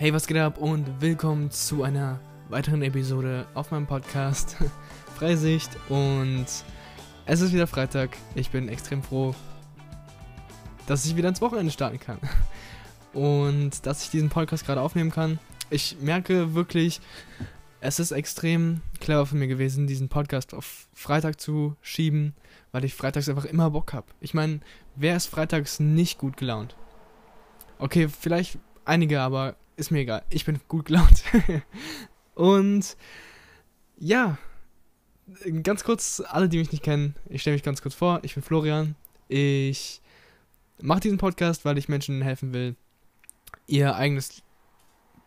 Hey, was geht ab und willkommen zu einer weiteren Episode auf meinem Podcast Freisicht und es ist wieder Freitag. Ich bin extrem froh, dass ich wieder ins Wochenende starten kann und dass ich diesen Podcast gerade aufnehmen kann. Ich merke wirklich, es ist extrem clever von mir gewesen, diesen Podcast auf Freitag zu schieben, weil ich freitags einfach immer Bock habe. Ich meine, wer ist freitags nicht gut gelaunt? Okay, vielleicht einige, aber ist mir egal. Ich bin gut gelaunt. Und ja, ganz kurz, alle, die mich nicht kennen, ich stelle mich ganz kurz vor. Ich bin Florian. Ich mache diesen Podcast, weil ich Menschen helfen will, ihr eigenes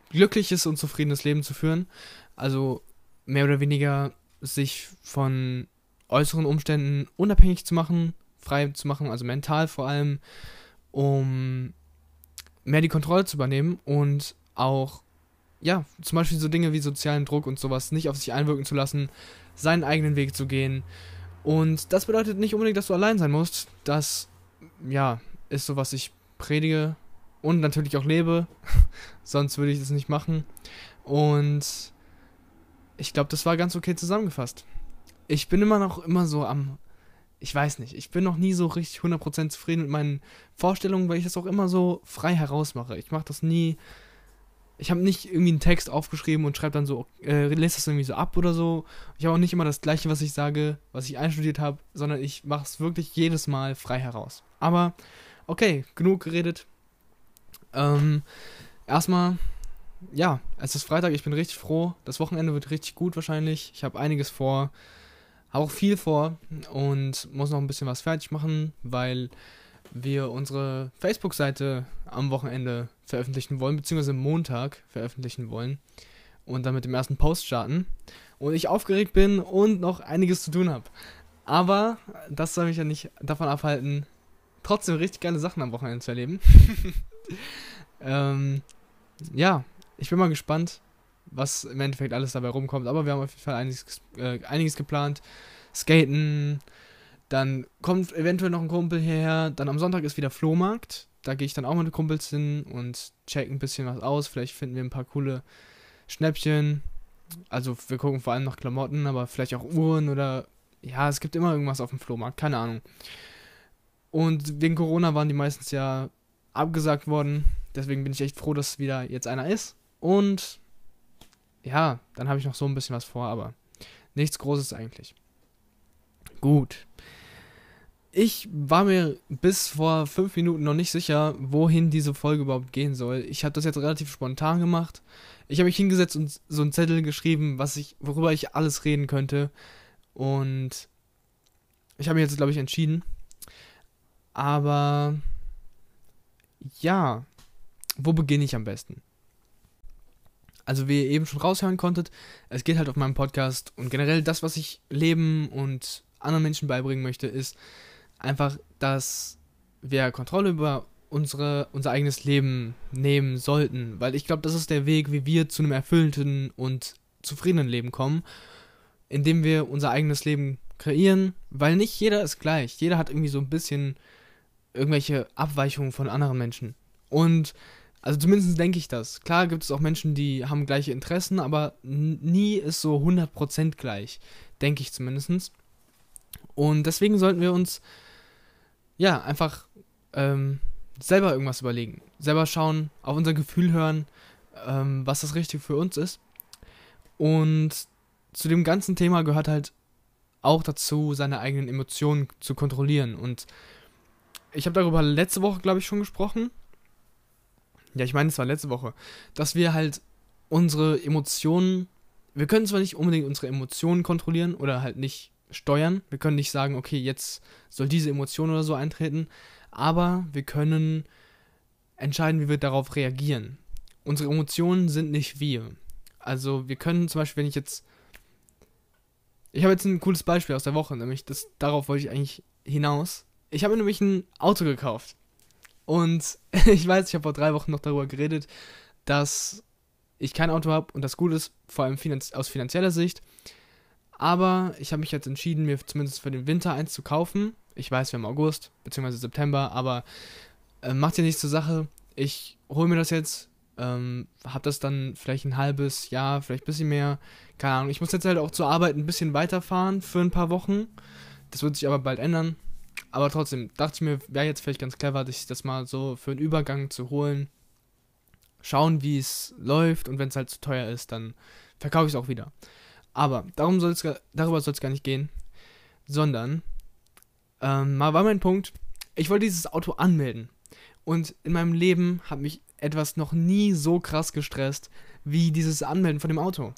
glückliches und zufriedenes Leben zu führen. Also mehr oder weniger sich von äußeren Umständen unabhängig zu machen, frei zu machen, also mental vor allem, um mehr die Kontrolle zu übernehmen und auch, ja, zum Beispiel so Dinge wie sozialen Druck und sowas nicht auf sich einwirken zu lassen, seinen eigenen Weg zu gehen. Und das bedeutet nicht unbedingt, dass du allein sein musst. Das, ja, ist so, was ich predige und natürlich auch lebe. Sonst würde ich das nicht machen. Und ich glaube, das war ganz okay zusammengefasst. Ich bin immer noch immer so am. Ich weiß nicht, ich bin noch nie so richtig 100% zufrieden mit meinen Vorstellungen, weil ich das auch immer so frei herausmache. Ich mache das nie. Ich habe nicht irgendwie einen Text aufgeschrieben und schreibe dann so, äh, lese das irgendwie so ab oder so. Ich habe auch nicht immer das Gleiche, was ich sage, was ich einstudiert habe, sondern ich mache es wirklich jedes Mal frei heraus. Aber okay, genug geredet. Ähm, erstmal ja, es ist Freitag, ich bin richtig froh. Das Wochenende wird richtig gut wahrscheinlich. Ich habe einiges vor, habe auch viel vor und muss noch ein bisschen was fertig machen, weil wir unsere Facebook-Seite am Wochenende veröffentlichen wollen, beziehungsweise Montag veröffentlichen wollen und dann mit dem ersten Post starten. Und ich aufgeregt bin und noch einiges zu tun habe. Aber das soll mich ja nicht davon abhalten, trotzdem richtig geile Sachen am Wochenende zu erleben. ähm, ja, ich bin mal gespannt, was im Endeffekt alles dabei rumkommt. Aber wir haben auf jeden Fall einiges, äh, einiges geplant. Skaten, dann kommt eventuell noch ein Kumpel hierher. Dann am Sonntag ist wieder Flohmarkt. Da gehe ich dann auch mit den Kumpels hin und check ein bisschen was aus. Vielleicht finden wir ein paar coole Schnäppchen. Also wir gucken vor allem nach Klamotten, aber vielleicht auch Uhren oder ja, es gibt immer irgendwas auf dem Flohmarkt, keine Ahnung. Und wegen Corona waren die meistens ja abgesagt worden. Deswegen bin ich echt froh, dass wieder jetzt einer ist. Und ja, dann habe ich noch so ein bisschen was vor, aber nichts Großes eigentlich. Gut. Ich war mir bis vor fünf Minuten noch nicht sicher, wohin diese Folge überhaupt gehen soll. Ich habe das jetzt relativ spontan gemacht. Ich habe mich hingesetzt und so einen Zettel geschrieben, was ich, worüber ich alles reden könnte. Und ich habe mich jetzt, glaube ich, entschieden. Aber ja, wo beginne ich am besten? also wie ihr eben schon raushören konntet, es geht halt auf meinem Podcast und generell das, was ich Leben und anderen Menschen beibringen möchte, ist einfach, dass wir Kontrolle über unsere, unser eigenes Leben nehmen sollten, weil ich glaube, das ist der Weg, wie wir zu einem erfüllten und zufriedenen Leben kommen, indem wir unser eigenes Leben kreieren, weil nicht jeder ist gleich. Jeder hat irgendwie so ein bisschen irgendwelche Abweichungen von anderen Menschen. Und also zumindest denke ich das. Klar gibt es auch Menschen, die haben gleiche Interessen, aber nie ist so 100% gleich. Denke ich zumindest. Und deswegen sollten wir uns, ja, einfach ähm, selber irgendwas überlegen. Selber schauen, auf unser Gefühl hören, ähm, was das Richtige für uns ist. Und zu dem ganzen Thema gehört halt auch dazu, seine eigenen Emotionen zu kontrollieren. Und ich habe darüber letzte Woche, glaube ich, schon gesprochen ja, ich meine, es war letzte Woche, dass wir halt unsere Emotionen, wir können zwar nicht unbedingt unsere Emotionen kontrollieren oder halt nicht steuern, wir können nicht sagen, okay, jetzt soll diese Emotion oder so eintreten, aber wir können entscheiden, wie wir darauf reagieren. Unsere Emotionen sind nicht wir. Also wir können zum Beispiel, wenn ich jetzt, ich habe jetzt ein cooles Beispiel aus der Woche, nämlich das, darauf wollte ich eigentlich hinaus. Ich habe nämlich ein Auto gekauft. Und ich weiß, ich habe vor drei Wochen noch darüber geredet, dass ich kein Auto habe und das gut ist, vor allem finanz aus finanzieller Sicht. Aber ich habe mich jetzt entschieden, mir zumindest für den Winter eins zu kaufen. Ich weiß, wir haben August bzw. September, aber äh, macht ja nichts zur Sache. Ich hole mir das jetzt. Ähm, hab das dann vielleicht ein halbes Jahr, vielleicht ein bisschen mehr. Keine Ahnung. Ich muss jetzt halt auch zur Arbeit ein bisschen weiterfahren für ein paar Wochen. Das wird sich aber bald ändern. Aber trotzdem dachte ich mir, wäre jetzt vielleicht ganz clever, sich das mal so für einen Übergang zu holen. Schauen, wie es läuft und wenn es halt zu teuer ist, dann verkaufe ich es auch wieder. Aber darum soll's, darüber soll es gar nicht gehen, sondern ähm, mal war mein Punkt, ich wollte dieses Auto anmelden. Und in meinem Leben hat mich etwas noch nie so krass gestresst wie dieses Anmelden von dem Auto.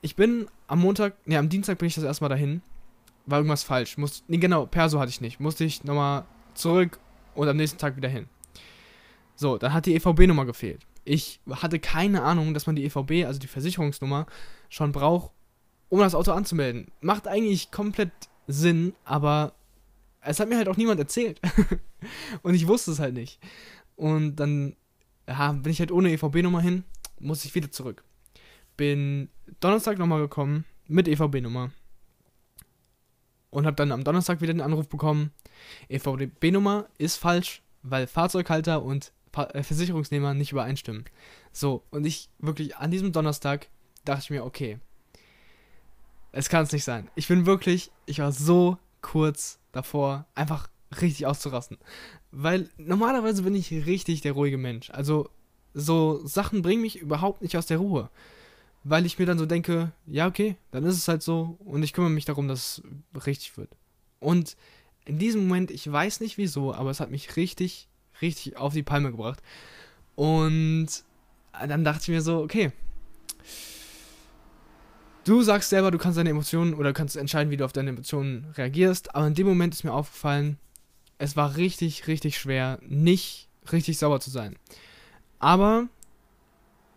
Ich bin am Montag, ne, am Dienstag bin ich das erstmal dahin. War irgendwas falsch. Muss, nee, genau, Perso hatte ich nicht. Musste ich nochmal zurück und am nächsten Tag wieder hin. So, dann hat die EVB-Nummer gefehlt. Ich hatte keine Ahnung, dass man die EVB, also die Versicherungsnummer, schon braucht, um das Auto anzumelden. Macht eigentlich komplett Sinn, aber es hat mir halt auch niemand erzählt. und ich wusste es halt nicht. Und dann ja, bin ich halt ohne EVB-Nummer hin, muss ich wieder zurück. Bin Donnerstag nochmal gekommen mit EVB-Nummer. Und habe dann am Donnerstag wieder den Anruf bekommen, EVB-Nummer ist falsch, weil Fahrzeughalter und Versicherungsnehmer nicht übereinstimmen. So, und ich wirklich an diesem Donnerstag dachte ich mir, okay, es kann es nicht sein. Ich bin wirklich, ich war so kurz davor, einfach richtig auszurasten. Weil normalerweise bin ich richtig der ruhige Mensch. Also so Sachen bringen mich überhaupt nicht aus der Ruhe. Weil ich mir dann so denke, ja, okay, dann ist es halt so und ich kümmere mich darum, dass es richtig wird. Und in diesem Moment, ich weiß nicht wieso, aber es hat mich richtig, richtig auf die Palme gebracht. Und dann dachte ich mir so, okay, du sagst selber, du kannst deine Emotionen oder kannst entscheiden, wie du auf deine Emotionen reagierst, aber in dem Moment ist mir aufgefallen, es war richtig, richtig schwer, nicht richtig sauer zu sein. Aber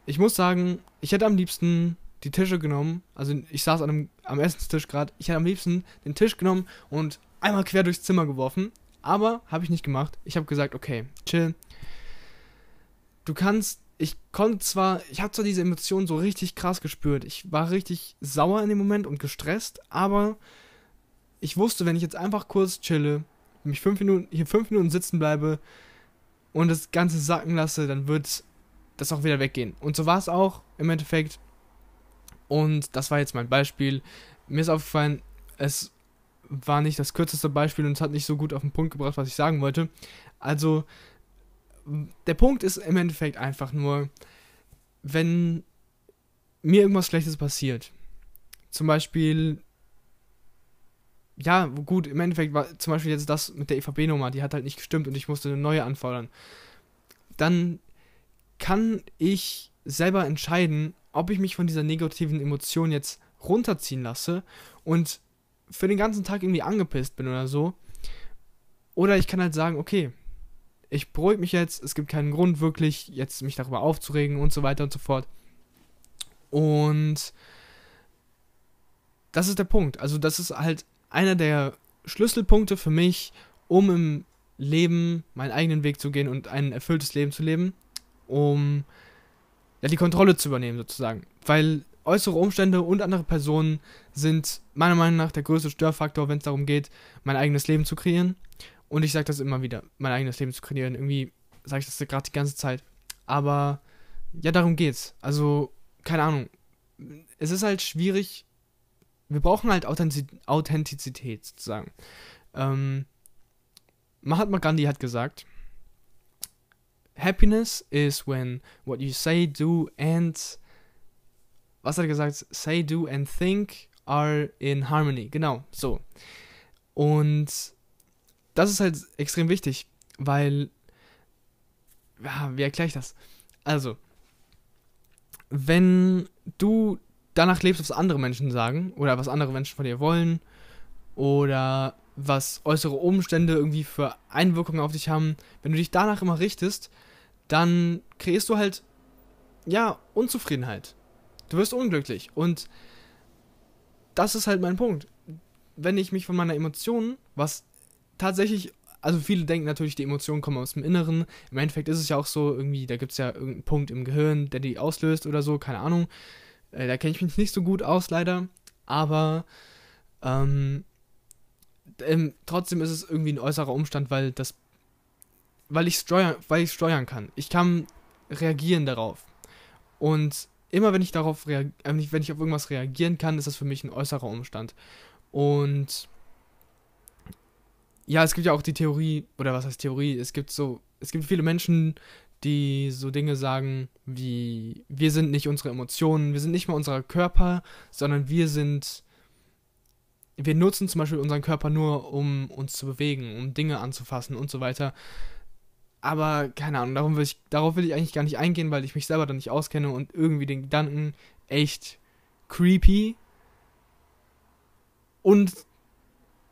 ich muss sagen, ich hätte am liebsten die Tische genommen, also ich saß an einem, am Essenstisch gerade, ich hätte am liebsten den Tisch genommen und einmal quer durchs Zimmer geworfen, aber habe ich nicht gemacht. Ich habe gesagt, okay, chill. Du kannst, ich konnte zwar, ich habe zwar diese Emotionen so richtig krass gespürt, ich war richtig sauer in dem Moment und gestresst, aber ich wusste, wenn ich jetzt einfach kurz chille, mich fünf Minuten, hier fünf Minuten sitzen bleibe und das Ganze sacken lasse, dann wird das auch wieder weggehen. Und so war es auch im Endeffekt. Und das war jetzt mein Beispiel. Mir ist aufgefallen, es war nicht das kürzeste Beispiel und es hat nicht so gut auf den Punkt gebracht, was ich sagen wollte. Also, der Punkt ist im Endeffekt einfach nur, wenn mir irgendwas Schlechtes passiert, zum Beispiel ja, gut, im Endeffekt war zum Beispiel jetzt das mit der EVB-Nummer, die hat halt nicht gestimmt und ich musste eine neue anfordern. Dann kann ich selber entscheiden, ob ich mich von dieser negativen Emotion jetzt runterziehen lasse und für den ganzen Tag irgendwie angepisst bin oder so. Oder ich kann halt sagen, okay, ich beruhige mich jetzt, es gibt keinen Grund wirklich, jetzt mich darüber aufzuregen und so weiter und so fort. Und das ist der Punkt. Also, das ist halt einer der Schlüsselpunkte für mich, um im Leben meinen eigenen Weg zu gehen und ein erfülltes Leben zu leben, um ja, die Kontrolle zu übernehmen sozusagen. Weil äußere Umstände und andere Personen sind meiner Meinung nach der größte Störfaktor, wenn es darum geht, mein eigenes Leben zu kreieren. Und ich sage das immer wieder, mein eigenes Leben zu kreieren. Irgendwie sage ich das gerade die ganze Zeit. Aber ja, darum geht's. Also, keine Ahnung. Es ist halt schwierig, wir brauchen halt Authentizität sozusagen. Ähm, Mahatma Gandhi hat gesagt, Happiness is when what you say, do and was hat er gesagt? Say, do and think are in harmony. Genau, so. Und das ist halt extrem wichtig, weil ja, wie erkläre ich das? Also, wenn du danach lebst, was andere Menschen sagen oder was andere Menschen von dir wollen oder was äußere Umstände irgendwie für Einwirkungen auf dich haben, wenn du dich danach immer richtest, dann kreierst du halt, ja, Unzufriedenheit. Du wirst unglücklich. Und das ist halt mein Punkt. Wenn ich mich von meiner Emotionen, was tatsächlich, also viele denken natürlich, die Emotionen kommen aus dem Inneren. Im Endeffekt ist es ja auch so, irgendwie, da gibt es ja irgendeinen Punkt im Gehirn, der die auslöst oder so, keine Ahnung. Äh, da kenne ich mich nicht so gut aus, leider. Aber ähm, ähm, trotzdem ist es irgendwie ein äußerer Umstand, weil das. Weil ich steuern, weil ich steuern kann. Ich kann reagieren darauf. Und immer wenn ich darauf äh, wenn ich auf irgendwas reagieren kann, ist das für mich ein äußerer Umstand. Und ja, es gibt ja auch die Theorie, oder was heißt Theorie? Es gibt so, es gibt viele Menschen, die so Dinge sagen wie, wir sind nicht unsere Emotionen, wir sind nicht mal unser Körper, sondern wir sind, wir nutzen zum Beispiel unseren Körper nur, um uns zu bewegen, um Dinge anzufassen und so weiter. Aber keine Ahnung, darum will ich, darauf will ich eigentlich gar nicht eingehen, weil ich mich selber da nicht auskenne und irgendwie den Gedanken echt creepy und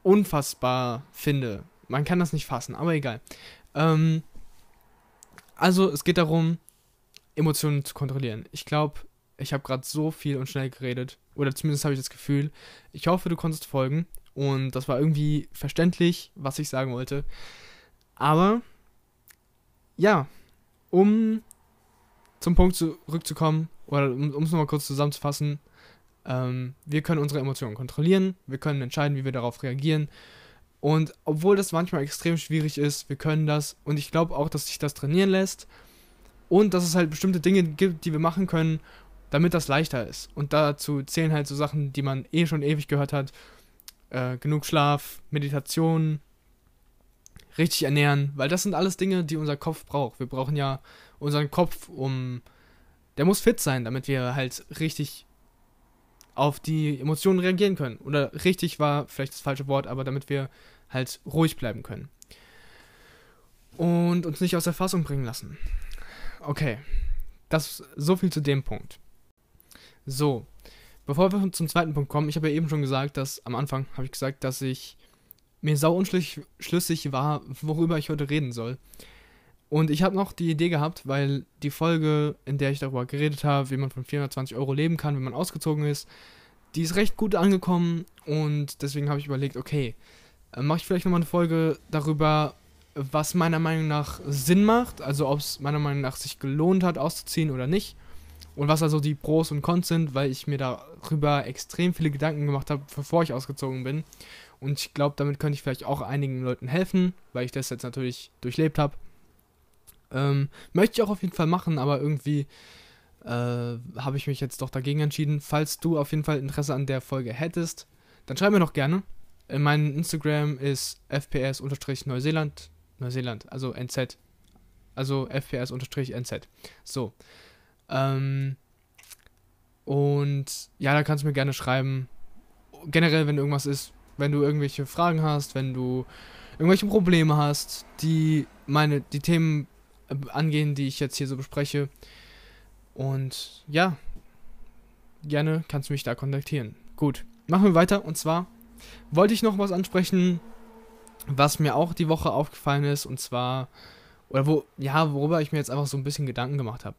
unfassbar finde. Man kann das nicht fassen, aber egal. Ähm, also, es geht darum, Emotionen zu kontrollieren. Ich glaube, ich habe gerade so viel und schnell geredet. Oder zumindest habe ich das Gefühl. Ich hoffe, du konntest folgen. Und das war irgendwie verständlich, was ich sagen wollte. Aber, ja, um zum Punkt zurückzukommen, oder um es nochmal kurz zusammenzufassen, ähm, wir können unsere Emotionen kontrollieren, wir können entscheiden, wie wir darauf reagieren. Und obwohl das manchmal extrem schwierig ist, wir können das. Und ich glaube auch, dass sich das trainieren lässt. Und dass es halt bestimmte Dinge gibt, die wir machen können, damit das leichter ist. Und dazu zählen halt so Sachen, die man eh schon ewig gehört hat. Äh, genug Schlaf, Meditation, richtig ernähren. Weil das sind alles Dinge, die unser Kopf braucht. Wir brauchen ja unseren Kopf, um... Der muss fit sein, damit wir halt richtig auf die Emotionen reagieren können. Oder richtig war vielleicht das falsche Wort, aber damit wir halt ruhig bleiben können. Und uns nicht aus der Fassung bringen lassen. Okay. Das so viel zu dem Punkt. So. Bevor wir zum zweiten Punkt kommen, ich habe ja eben schon gesagt, dass am Anfang habe ich gesagt, dass ich mir sau unschlüssig war, worüber ich heute reden soll. Und ich habe noch die Idee gehabt, weil die Folge, in der ich darüber geredet habe, wie man von 420 Euro leben kann, wenn man ausgezogen ist, die ist recht gut angekommen und deswegen habe ich überlegt, okay, äh, mache ich vielleicht nochmal eine Folge darüber, was meiner Meinung nach Sinn macht, also ob es meiner Meinung nach sich gelohnt hat, auszuziehen oder nicht. Und was also die Pros und Cons sind, weil ich mir darüber extrem viele Gedanken gemacht habe, bevor ich ausgezogen bin. Und ich glaube, damit könnte ich vielleicht auch einigen Leuten helfen, weil ich das jetzt natürlich durchlebt habe. Ähm, möchte ich auch auf jeden Fall machen, aber irgendwie äh, habe ich mich jetzt doch dagegen entschieden. Falls du auf jeden Fall Interesse an der Folge hättest, dann schreib mir doch gerne. In meinem Instagram ist fps-neuseeland, Neuseeland, also NZ. Also fps-nz. So. Ähm, und ja, da kannst du mir gerne schreiben. Generell, wenn irgendwas ist, wenn du irgendwelche Fragen hast, wenn du irgendwelche Probleme hast, die meine, die Themen angehen, die ich jetzt hier so bespreche. Und ja, gerne kannst du mich da kontaktieren. Gut, machen wir weiter. Und zwar wollte ich noch was ansprechen, was mir auch die Woche aufgefallen ist. Und zwar, oder wo, ja, worüber ich mir jetzt einfach so ein bisschen Gedanken gemacht habe.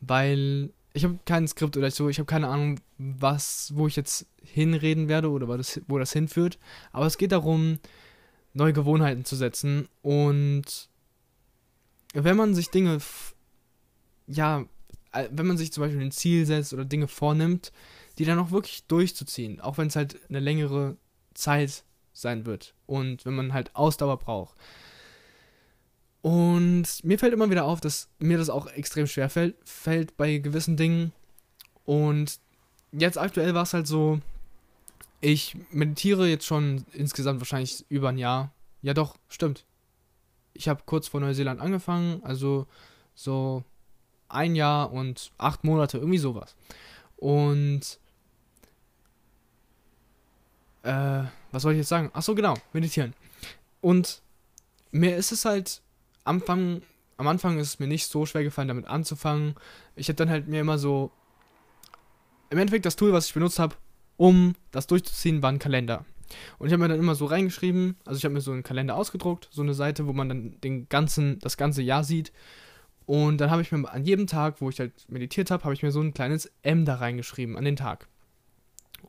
Weil ich habe kein Skript oder so, ich habe keine Ahnung, was, wo ich jetzt hinreden werde oder wo das, wo das hinführt. Aber es geht darum, neue Gewohnheiten zu setzen und wenn man sich Dinge, ja, äh, wenn man sich zum Beispiel ein Ziel setzt oder Dinge vornimmt, die dann auch wirklich durchzuziehen, auch wenn es halt eine längere Zeit sein wird und wenn man halt Ausdauer braucht. Und mir fällt immer wieder auf, dass mir das auch extrem schwer fällt, fällt bei gewissen Dingen. Und jetzt aktuell war es halt so, ich meditiere jetzt schon insgesamt wahrscheinlich über ein Jahr. Ja doch, stimmt ich habe kurz vor Neuseeland angefangen, also so ein Jahr und acht Monate, irgendwie sowas. Und äh, was soll ich jetzt sagen? Ach so, genau, meditieren. Und mir ist es halt Anfang, am Anfang ist es mir nicht so schwer gefallen, damit anzufangen. Ich habe dann halt mir immer so im Endeffekt das Tool, was ich benutzt habe, um das durchzuziehen, war ein Kalender. Und ich habe mir dann immer so reingeschrieben, also ich habe mir so einen Kalender ausgedruckt, so eine Seite, wo man dann den ganzen, das ganze Jahr sieht. Und dann habe ich mir an jedem Tag, wo ich halt meditiert habe, habe ich mir so ein kleines M da reingeschrieben an den Tag.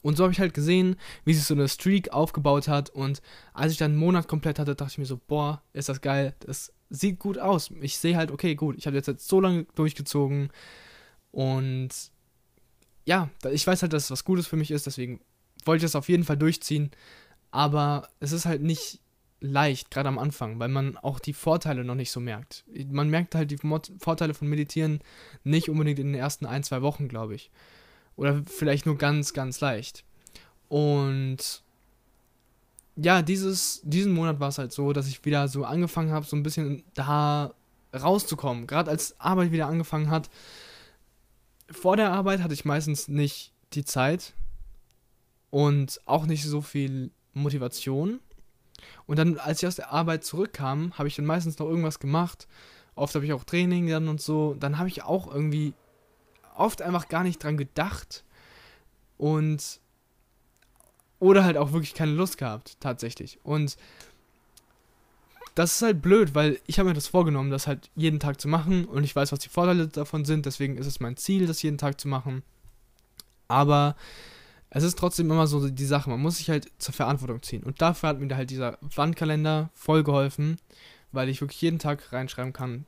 Und so habe ich halt gesehen, wie sich so eine Streak aufgebaut hat. Und als ich dann einen Monat komplett hatte, dachte ich mir so, boah, ist das geil. Das sieht gut aus. Ich sehe halt, okay, gut, ich habe jetzt, jetzt so lange durchgezogen. Und ja, ich weiß halt, dass es was Gutes für mich ist. Deswegen wollte ich das auf jeden Fall durchziehen. Aber es ist halt nicht leicht, gerade am Anfang, weil man auch die Vorteile noch nicht so merkt. Man merkt halt die Vorteile von Meditieren nicht unbedingt in den ersten ein, zwei Wochen, glaube ich. Oder vielleicht nur ganz, ganz leicht. Und ja, dieses, diesen Monat war es halt so, dass ich wieder so angefangen habe, so ein bisschen da rauszukommen. Gerade als Arbeit wieder angefangen hat. Vor der Arbeit hatte ich meistens nicht die Zeit und auch nicht so viel Motivation. Und dann, als ich aus der Arbeit zurückkam, habe ich dann meistens noch irgendwas gemacht. Oft habe ich auch Training dann und so. Dann habe ich auch irgendwie oft einfach gar nicht dran gedacht. Und. Oder halt auch wirklich keine Lust gehabt, tatsächlich. Und das ist halt blöd, weil ich habe mir das vorgenommen, das halt jeden Tag zu machen und ich weiß, was die Vorteile davon sind, deswegen ist es mein Ziel, das jeden Tag zu machen. Aber es ist trotzdem immer so die Sache, man muss sich halt zur Verantwortung ziehen. Und dafür hat mir halt dieser Wandkalender voll geholfen, weil ich wirklich jeden Tag reinschreiben kann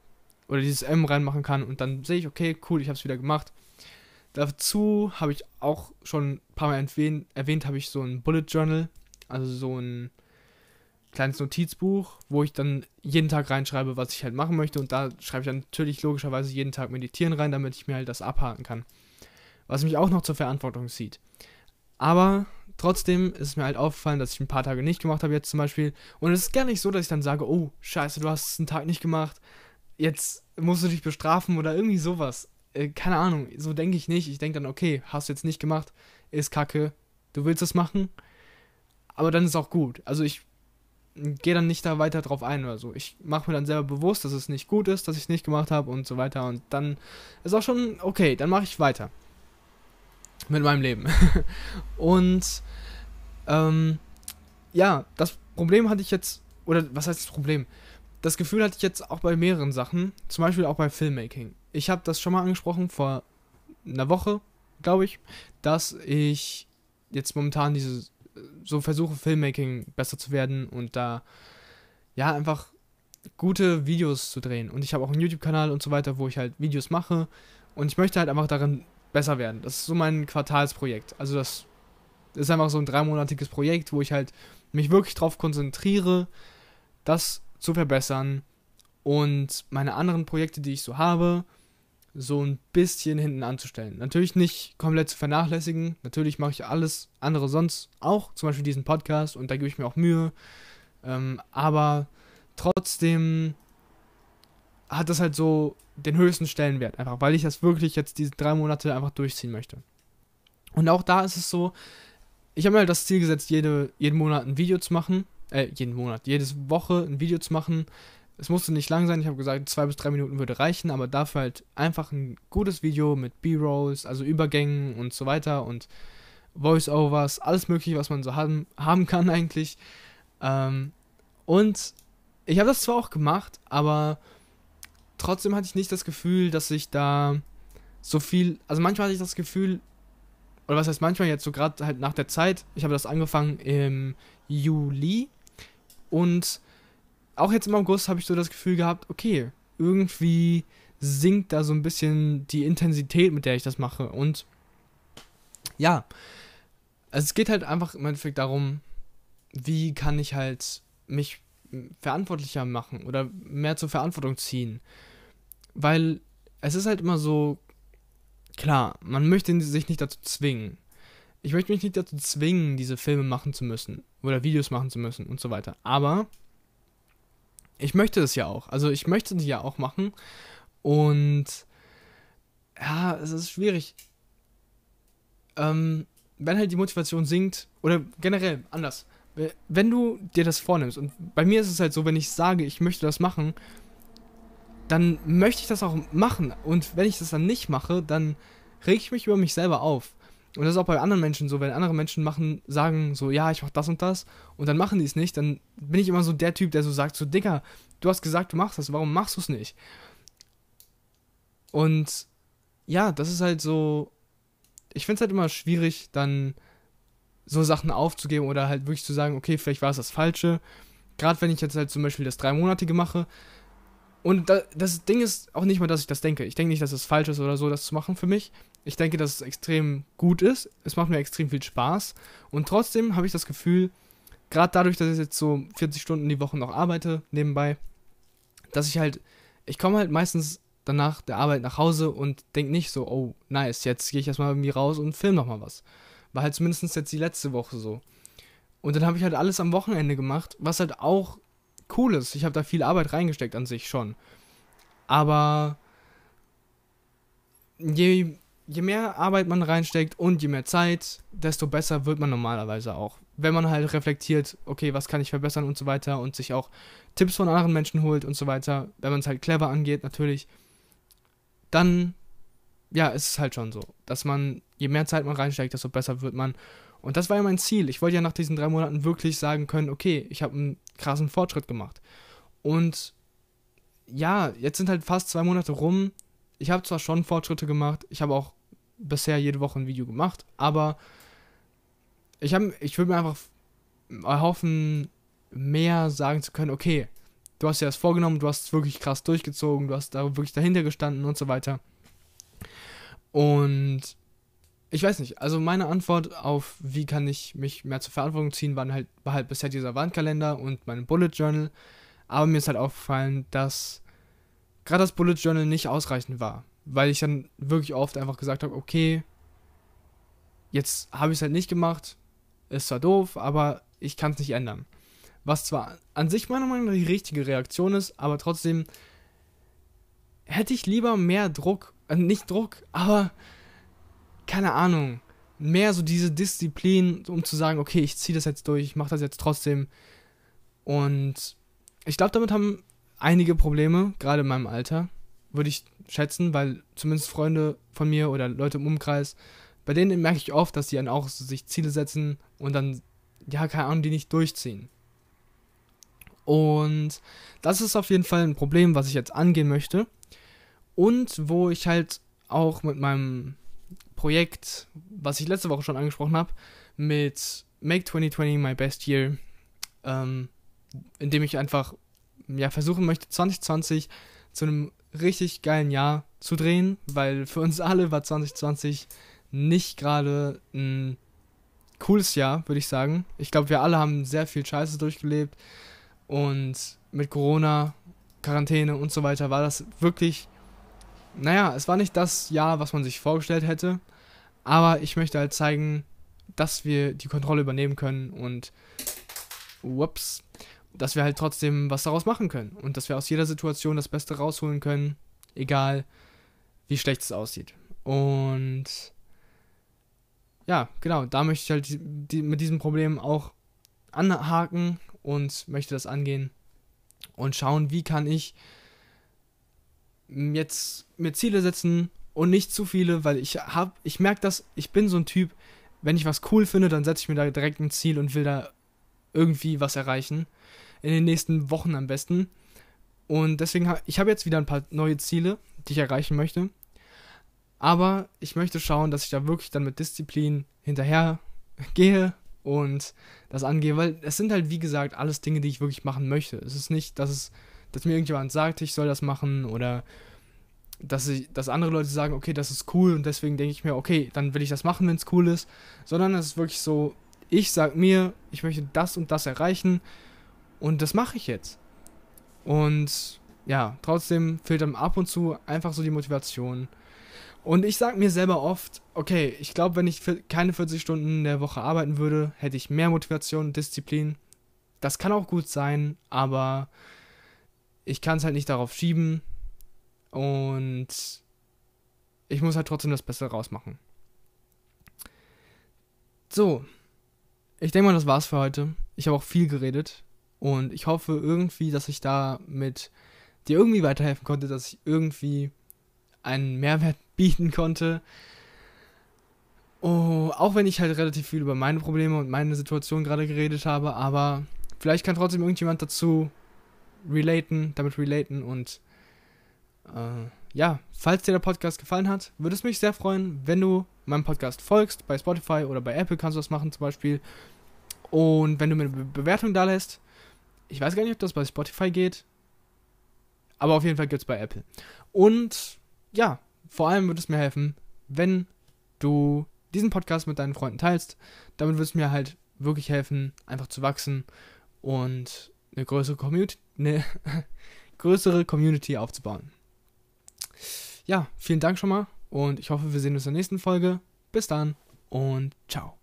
oder dieses M reinmachen kann und dann sehe ich, okay, cool, ich habe es wieder gemacht. Dazu habe ich auch schon ein paar Mal erwähnt, erwähnt habe ich so ein Bullet Journal, also so ein kleines Notizbuch, wo ich dann jeden Tag reinschreibe, was ich halt machen möchte und da schreibe ich dann natürlich logischerweise jeden Tag meditieren rein, damit ich mir halt das abhaken kann. Was mich auch noch zur Verantwortung zieht. Aber trotzdem ist mir halt aufgefallen, dass ich ein paar Tage nicht gemacht habe jetzt zum Beispiel. Und es ist gar nicht so, dass ich dann sage, oh, scheiße, du hast es einen Tag nicht gemacht. Jetzt musst du dich bestrafen oder irgendwie sowas. Äh, keine Ahnung, so denke ich nicht. Ich denke dann, okay, hast du jetzt nicht gemacht, ist kacke, du willst es machen. Aber dann ist auch gut. Also ich gehe dann nicht da weiter drauf ein oder so. Ich mache mir dann selber bewusst, dass es nicht gut ist, dass ich es nicht gemacht habe und so weiter. Und dann ist auch schon okay, dann mache ich weiter mit meinem Leben. und ähm, ja, das Problem hatte ich jetzt, oder was heißt das Problem? Das Gefühl hatte ich jetzt auch bei mehreren Sachen, zum Beispiel auch bei Filmmaking. Ich habe das schon mal angesprochen vor einer Woche, glaube ich, dass ich jetzt momentan diese so versuche Filmmaking besser zu werden und da ja einfach gute Videos zu drehen. Und ich habe auch einen YouTube-Kanal und so weiter, wo ich halt Videos mache und ich möchte halt einfach darin besser werden. Das ist so mein Quartalsprojekt. Also das ist einfach so ein dreimonatiges Projekt, wo ich halt mich wirklich darauf konzentriere, das zu verbessern und meine anderen Projekte, die ich so habe, so ein bisschen hinten anzustellen. Natürlich nicht komplett zu vernachlässigen. Natürlich mache ich alles andere sonst auch, zum Beispiel diesen Podcast und da gebe ich mir auch Mühe. Ähm, aber trotzdem hat das halt so den höchsten Stellenwert, einfach weil ich das wirklich jetzt diese drei Monate einfach durchziehen möchte. Und auch da ist es so, ich habe mir halt das Ziel gesetzt, jede, jeden Monat ein Video zu machen, äh, jeden Monat, jede Woche ein Video zu machen. Es musste nicht lang sein, ich habe gesagt, zwei bis drei Minuten würde reichen, aber dafür halt einfach ein gutes Video mit B-Rolls, also Übergängen und so weiter und Voice-Overs, alles mögliche, was man so haben, haben kann eigentlich. Ähm, und ich habe das zwar auch gemacht, aber trotzdem hatte ich nicht das Gefühl, dass ich da so viel, also manchmal hatte ich das Gefühl, oder was heißt manchmal jetzt so gerade halt nach der Zeit, ich habe das angefangen im Juli und auch jetzt im August habe ich so das Gefühl gehabt, okay, irgendwie sinkt da so ein bisschen die Intensität, mit der ich das mache und ja, also es geht halt einfach im Endeffekt darum, wie kann ich halt mich verantwortlicher machen oder mehr zur Verantwortung ziehen. Weil es ist halt immer so, klar, man möchte sich nicht dazu zwingen. Ich möchte mich nicht dazu zwingen, diese Filme machen zu müssen oder Videos machen zu müssen und so weiter. Aber ich möchte es ja auch. Also ich möchte die ja auch machen. Und ja, es ist schwierig. Ähm, wenn halt die Motivation sinkt, oder generell anders, wenn du dir das vornimmst, und bei mir ist es halt so, wenn ich sage, ich möchte das machen, dann möchte ich das auch machen. Und wenn ich das dann nicht mache, dann reg ich mich über mich selber auf. Und das ist auch bei anderen Menschen so, wenn andere Menschen machen, sagen so, ja, ich mach das und das, und dann machen die es nicht, dann bin ich immer so der Typ, der so sagt, so, Digga, du hast gesagt, du machst das, warum machst du es nicht? Und ja, das ist halt so, ich finde es halt immer schwierig, dann so Sachen aufzugeben oder halt wirklich zu sagen, okay, vielleicht war es das Falsche. Gerade wenn ich jetzt halt zum Beispiel das Dreimonatige mache, und da, das Ding ist auch nicht mal, dass ich das denke. Ich denke nicht, dass es falsch ist oder so, das zu machen für mich. Ich denke, dass es extrem gut ist. Es macht mir extrem viel Spaß. Und trotzdem habe ich das Gefühl, gerade dadurch, dass ich jetzt so 40 Stunden die Woche noch arbeite, nebenbei, dass ich halt, ich komme halt meistens danach der Arbeit nach Hause und denke nicht so, oh, nice, jetzt gehe ich erstmal irgendwie raus und film nochmal was. War halt zumindest jetzt die letzte Woche so. Und dann habe ich halt alles am Wochenende gemacht, was halt auch cool ist. Ich habe da viel Arbeit reingesteckt an sich schon. Aber je, je mehr Arbeit man reinsteckt und je mehr Zeit, desto besser wird man normalerweise auch. Wenn man halt reflektiert, okay, was kann ich verbessern und so weiter und sich auch Tipps von anderen Menschen holt und so weiter, wenn man es halt clever angeht, natürlich, dann, ja, ist es halt schon so, dass man, je mehr Zeit man reinsteckt, desto besser wird man. Und das war ja mein Ziel. Ich wollte ja nach diesen drei Monaten wirklich sagen können, okay, ich habe einen krassen Fortschritt gemacht. Und ja, jetzt sind halt fast zwei Monate rum. Ich habe zwar schon Fortschritte gemacht, ich habe auch bisher jede Woche ein Video gemacht, aber ich habe, ich würde mir einfach erhoffen, mehr sagen zu können, okay, du hast dir das vorgenommen, du hast es wirklich krass durchgezogen, du hast da wirklich dahinter gestanden und so weiter. Und ich weiß nicht, also meine Antwort auf, wie kann ich mich mehr zur Verantwortung ziehen, war halt, war halt bisher dieser Wandkalender und mein Bullet Journal. Aber mir ist halt aufgefallen, dass gerade das Bullet Journal nicht ausreichend war. Weil ich dann wirklich oft einfach gesagt habe, okay, jetzt habe ich es halt nicht gemacht. Ist zwar doof, aber ich kann es nicht ändern. Was zwar an sich meiner Meinung nach die richtige Reaktion ist, aber trotzdem hätte ich lieber mehr Druck, äh, nicht Druck, aber keine Ahnung, mehr so diese Disziplin, um zu sagen, okay, ich ziehe das jetzt durch, ich mache das jetzt trotzdem. Und ich glaube, damit haben einige Probleme, gerade in meinem Alter, würde ich schätzen, weil zumindest Freunde von mir oder Leute im Umkreis, bei denen merke ich oft, dass die dann auch so sich Ziele setzen und dann, ja, keine Ahnung, die nicht durchziehen. Und das ist auf jeden Fall ein Problem, was ich jetzt angehen möchte. Und wo ich halt auch mit meinem Projekt, was ich letzte Woche schon angesprochen habe, mit Make 2020 My Best Year, ähm, in dem ich einfach ja, versuchen möchte, 2020 zu einem richtig geilen Jahr zu drehen, weil für uns alle war 2020 nicht gerade ein cooles Jahr, würde ich sagen. Ich glaube, wir alle haben sehr viel Scheiße durchgelebt und mit Corona, Quarantäne und so weiter war das wirklich, naja, es war nicht das Jahr, was man sich vorgestellt hätte, aber ich möchte halt zeigen, dass wir die Kontrolle übernehmen können und whoops, dass wir halt trotzdem was daraus machen können und dass wir aus jeder Situation das Beste rausholen können, egal wie schlecht es aussieht. Und ja, genau, da möchte ich halt die, die, mit diesem Problem auch anhaken und möchte das angehen und schauen, wie kann ich jetzt mir Ziele setzen und nicht zu viele, weil ich habe, ich merke das, ich bin so ein Typ, wenn ich was cool finde, dann setze ich mir da direkt ein Ziel und will da irgendwie was erreichen. In den nächsten Wochen am besten. Und deswegen habe ich habe jetzt wieder ein paar neue Ziele, die ich erreichen möchte. Aber ich möchte schauen, dass ich da wirklich dann mit Disziplin hinterher gehe und das angehe, weil es sind halt wie gesagt alles Dinge, die ich wirklich machen möchte. Es ist nicht, dass es, dass mir irgendjemand sagt, ich soll das machen oder dass, ich, dass andere Leute sagen, okay, das ist cool und deswegen denke ich mir, okay, dann will ich das machen, wenn es cool ist, sondern es ist wirklich so, ich sag mir, ich möchte das und das erreichen und das mache ich jetzt. Und ja, trotzdem fehlt dann ab und zu einfach so die Motivation. Und ich sag mir selber oft, okay, ich glaube, wenn ich keine 40 Stunden in der Woche arbeiten würde, hätte ich mehr Motivation und Disziplin. Das kann auch gut sein, aber ich kann es halt nicht darauf schieben. Und ich muss halt trotzdem das Beste rausmachen. So. Ich denke mal, das war's für heute. Ich habe auch viel geredet. Und ich hoffe irgendwie, dass ich da mit dir irgendwie weiterhelfen konnte, dass ich irgendwie einen Mehrwert bieten konnte. Oh, auch wenn ich halt relativ viel über meine Probleme und meine Situation gerade geredet habe, aber vielleicht kann trotzdem irgendjemand dazu relaten, damit relaten und äh, ja, falls dir der Podcast gefallen hat, würde es mich sehr freuen, wenn du meinem Podcast folgst. Bei Spotify oder bei Apple kannst du das machen zum Beispiel. Und wenn du mir eine Be Bewertung da lässt, ich weiß gar nicht, ob das bei Spotify geht. Aber auf jeden Fall gibt es bei Apple. Und ja, vor allem würde es mir helfen, wenn du diesen Podcast mit deinen Freunden teilst. Damit würde es mir halt wirklich helfen, einfach zu wachsen und eine größere Community, eine größere Community aufzubauen. Ja, vielen Dank schon mal und ich hoffe, wir sehen uns in der nächsten Folge. Bis dann und ciao.